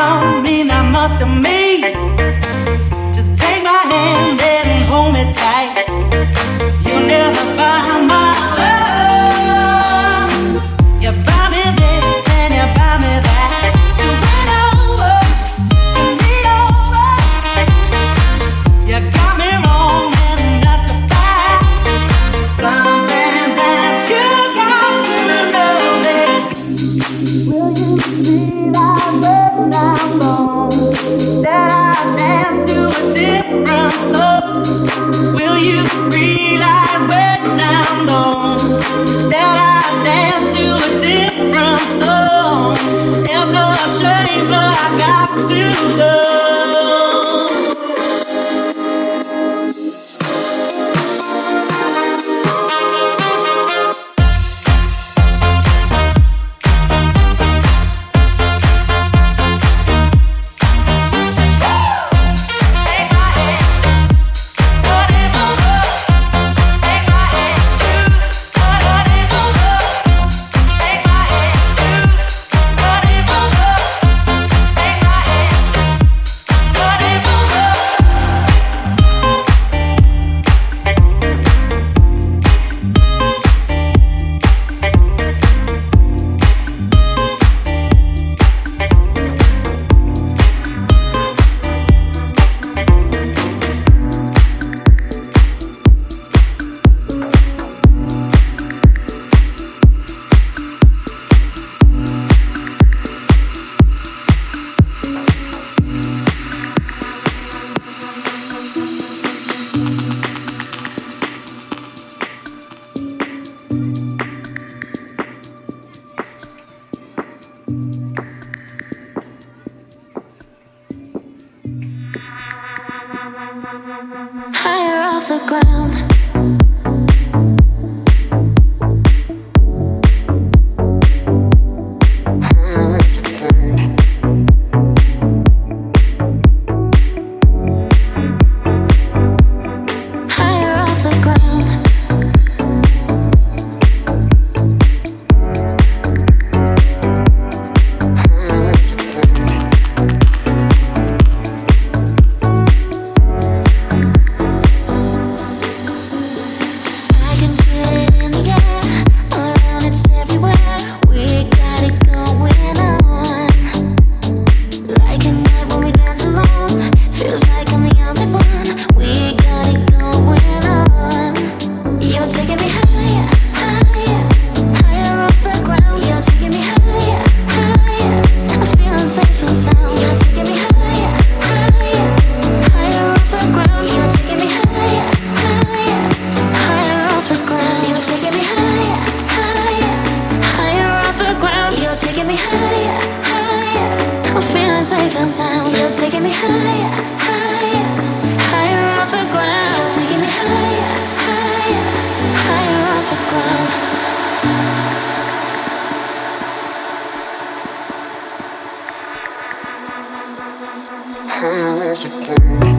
don't mean that much to me. Just take my hand and hold me tight. You'll never find hesitate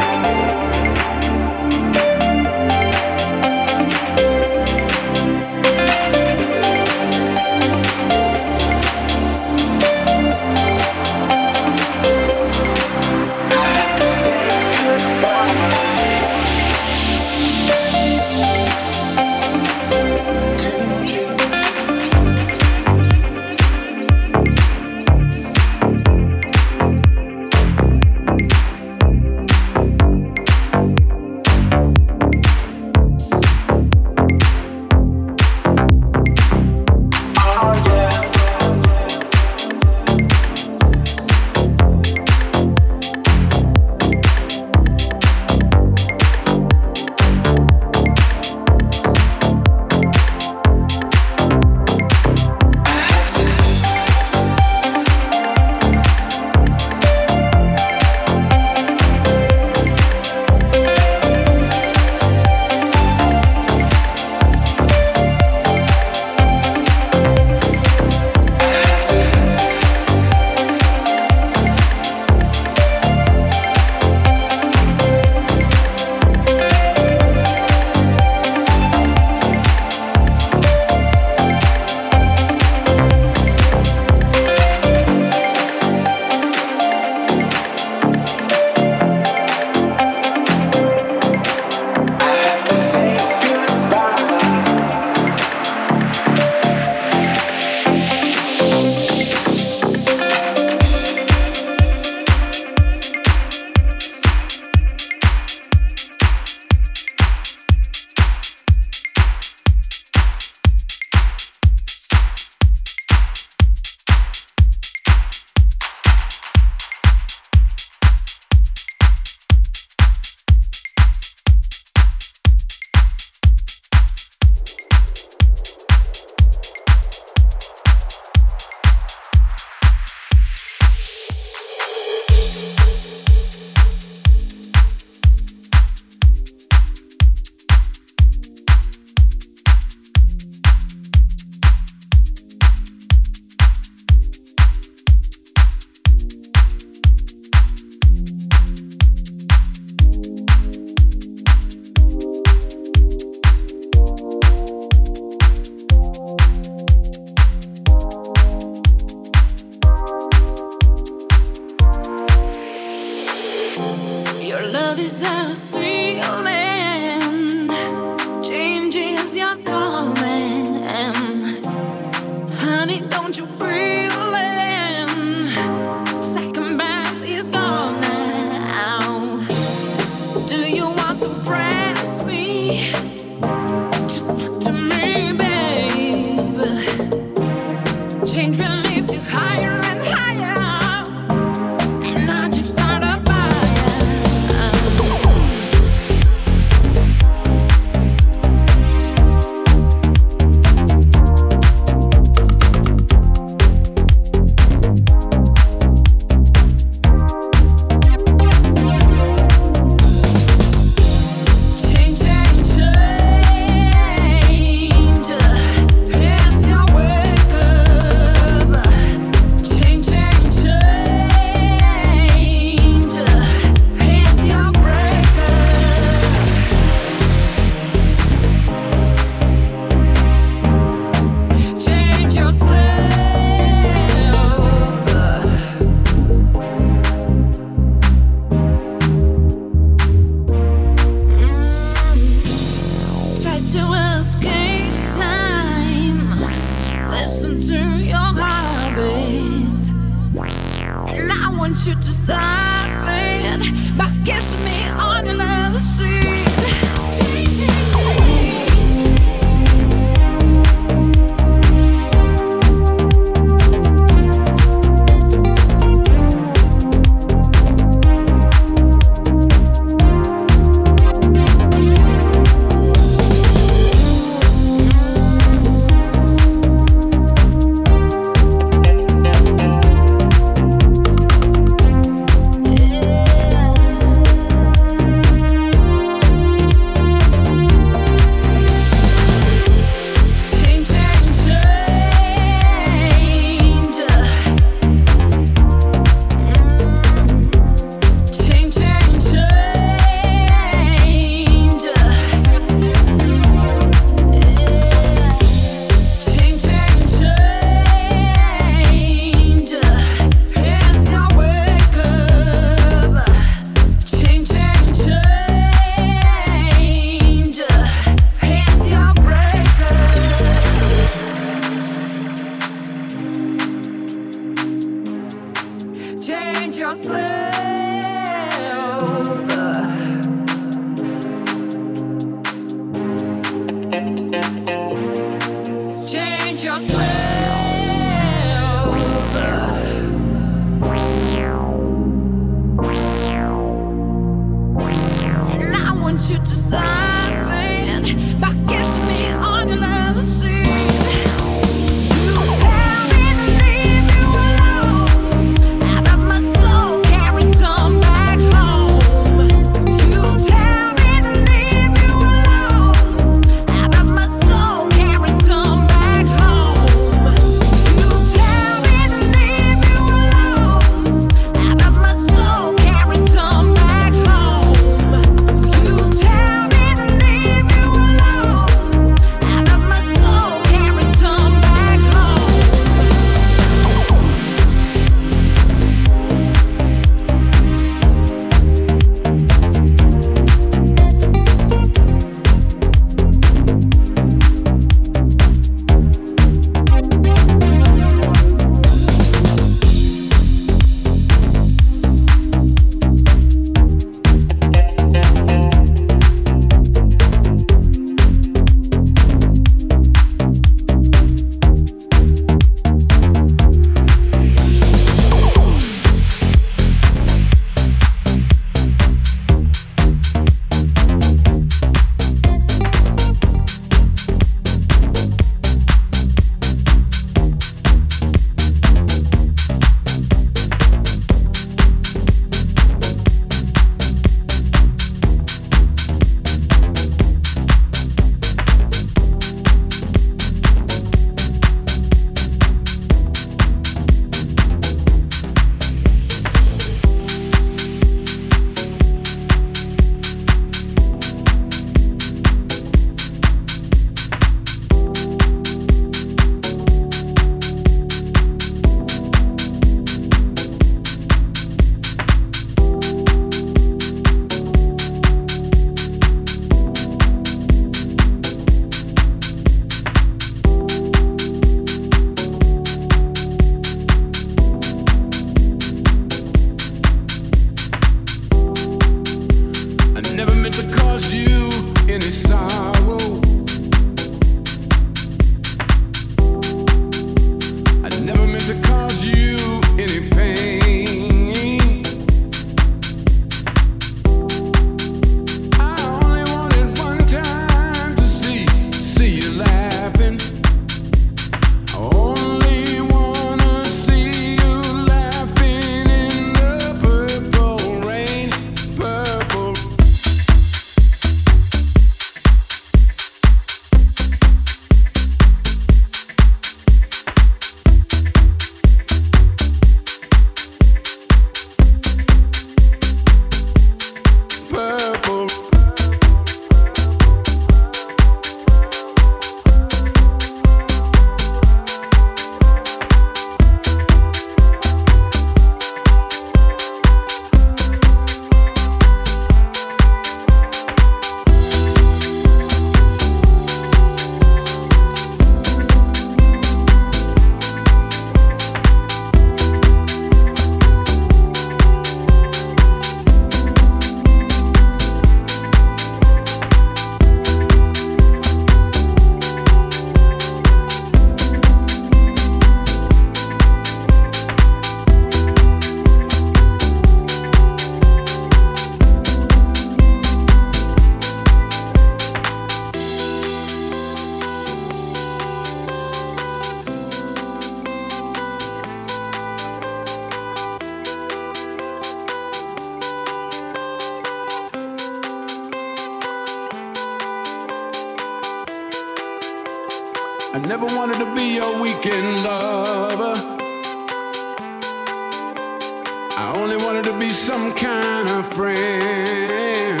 some kind of friend.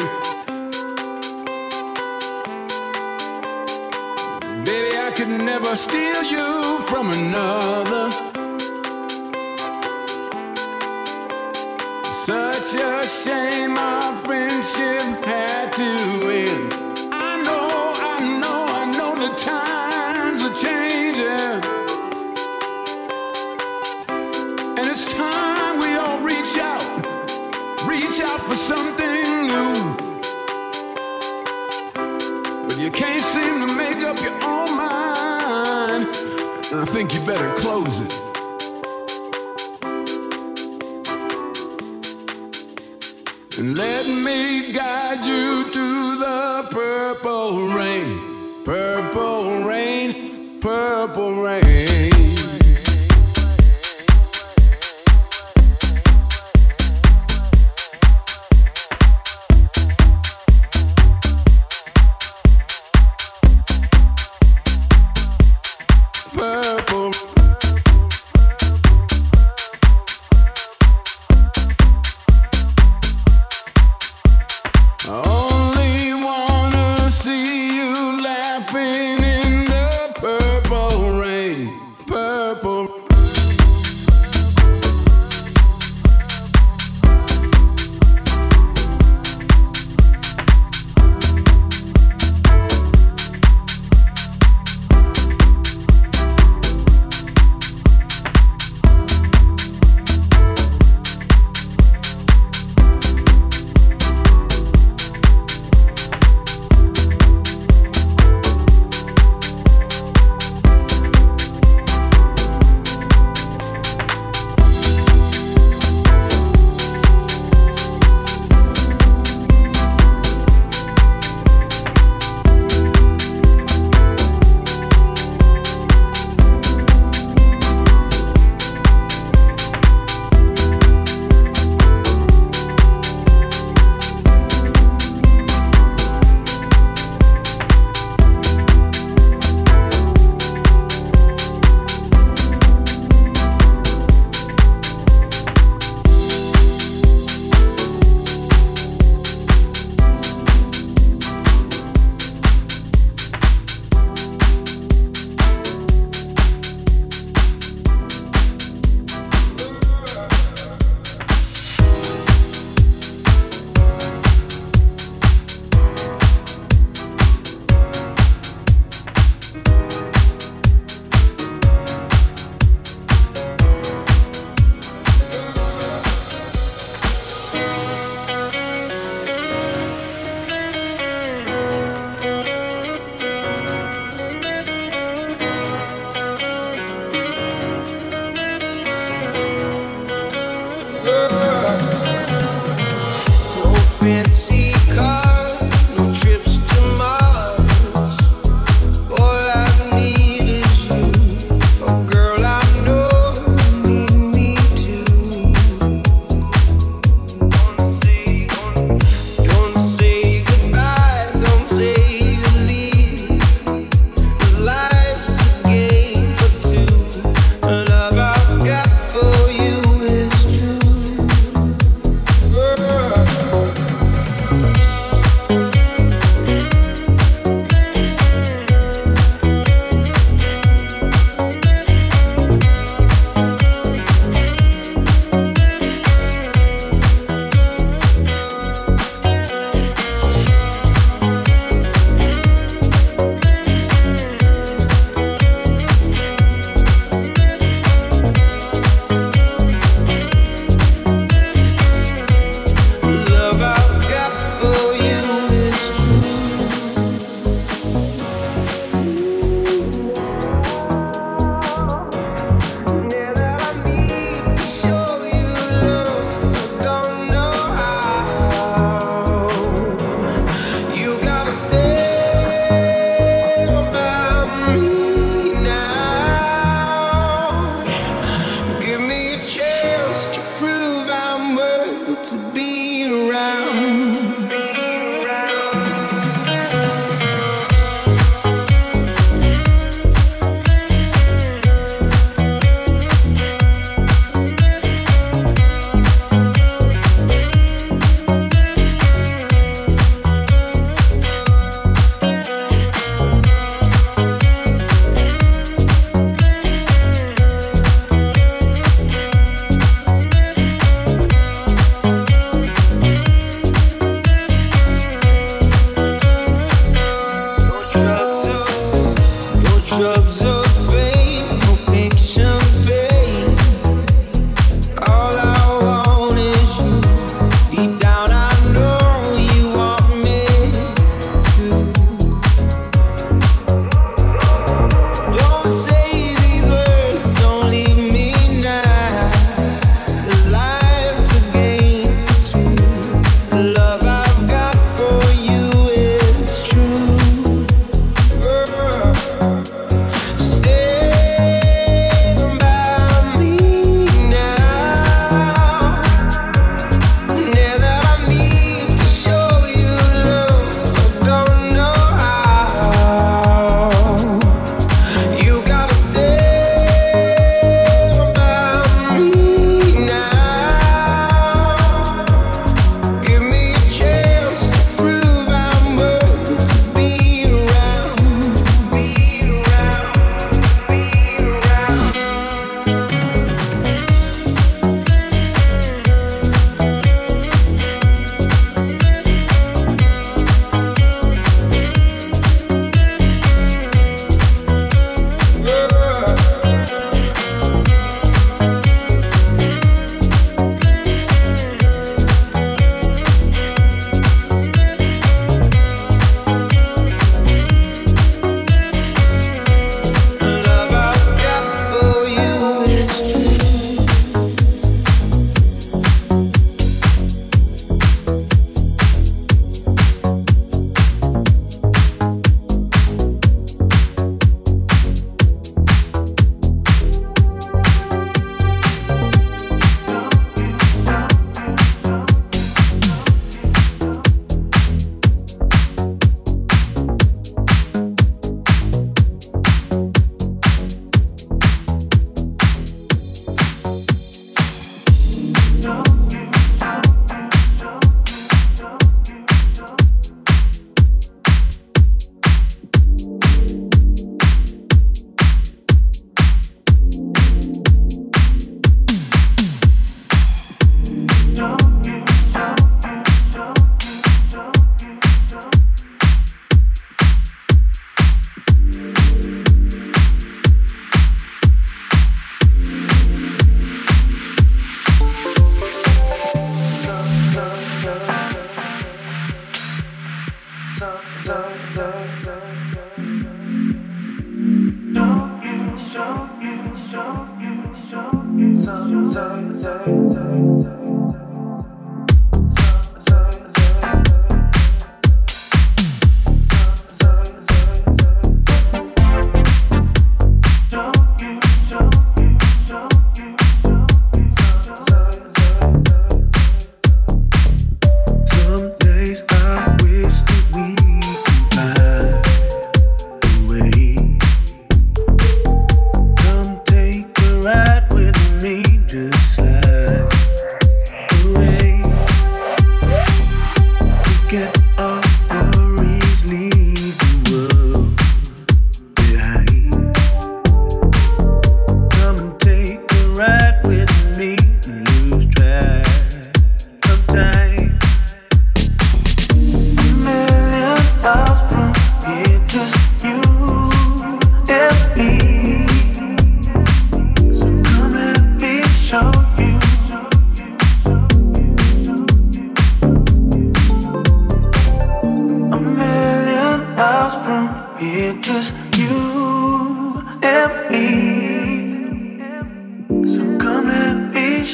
Baby, I could never steal you from another. Such a shame our friendship had to end. think you better close it.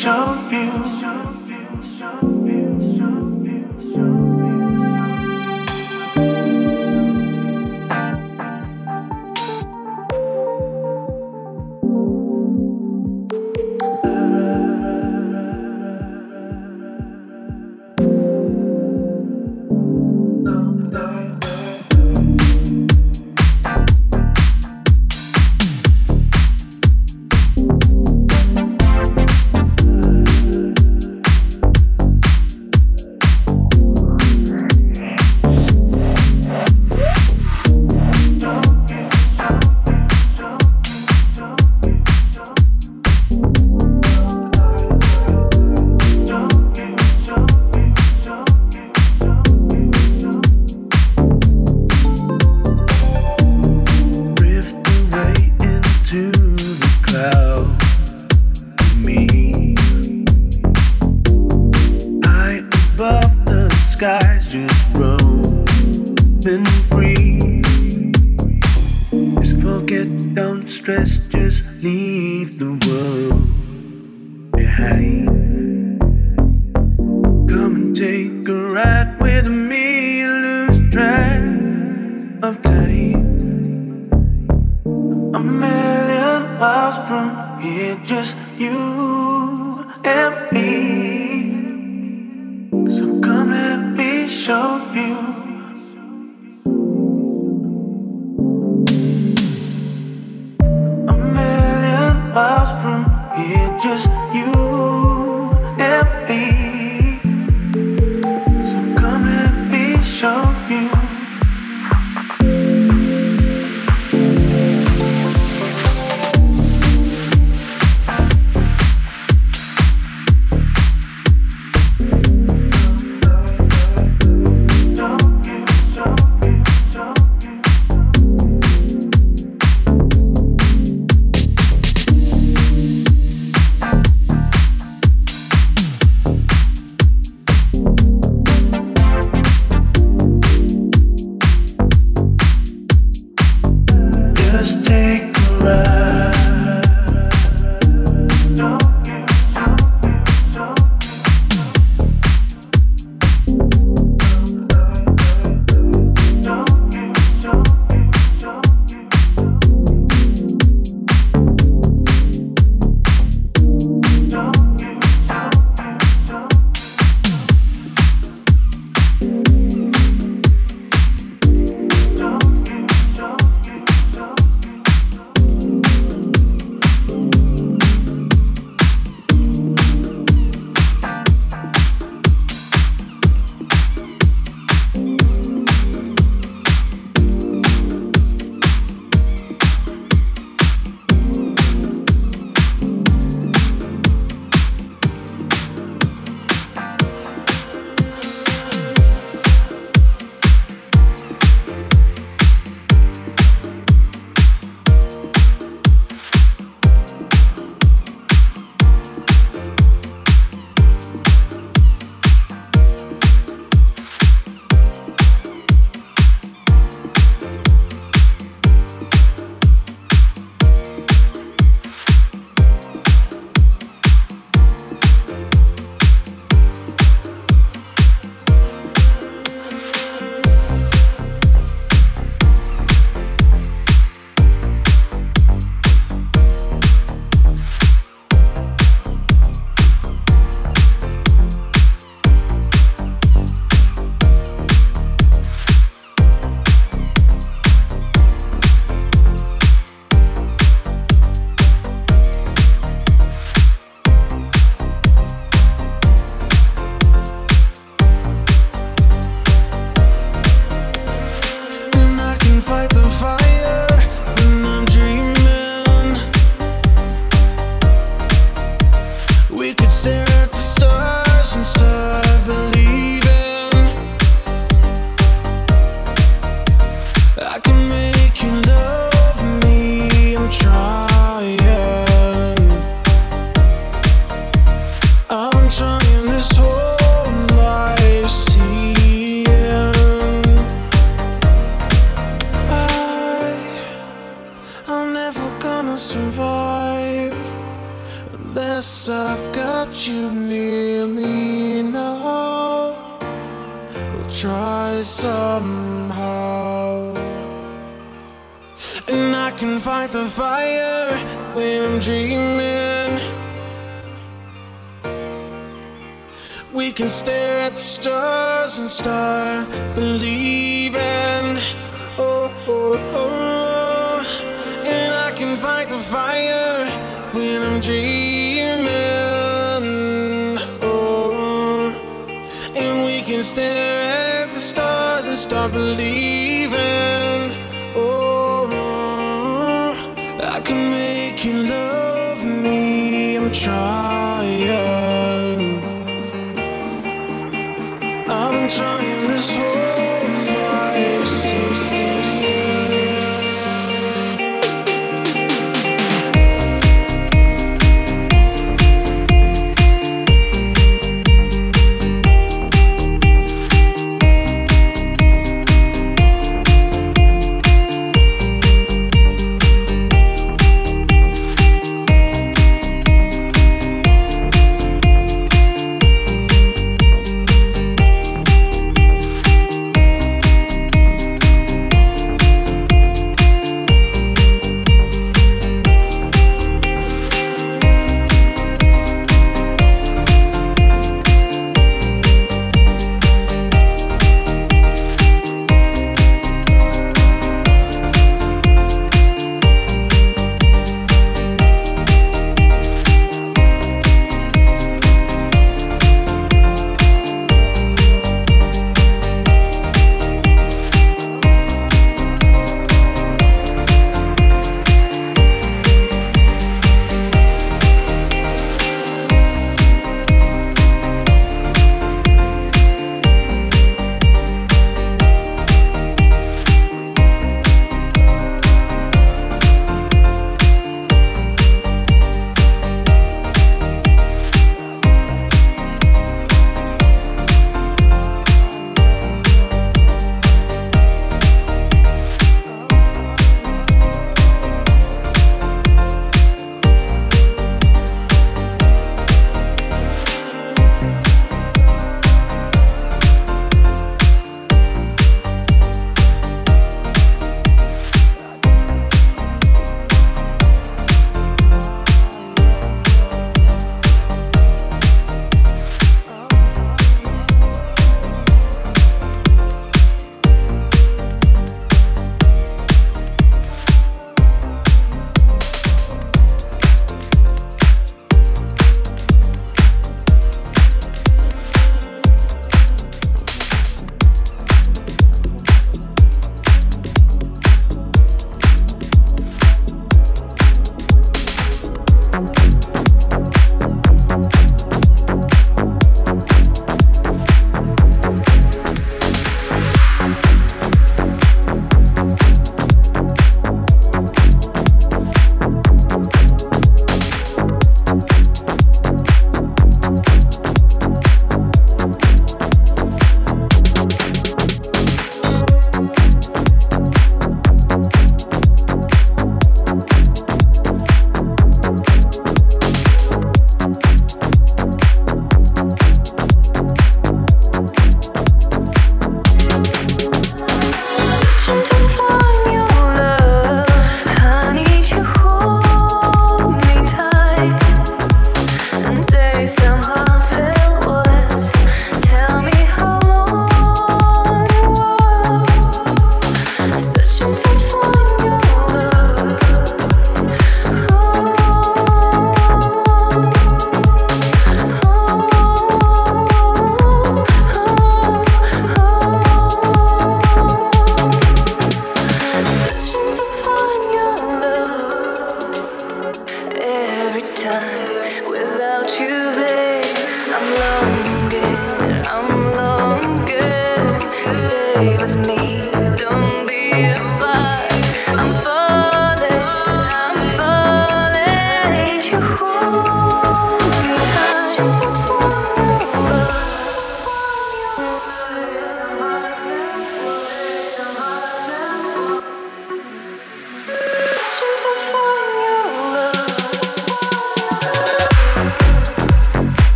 show you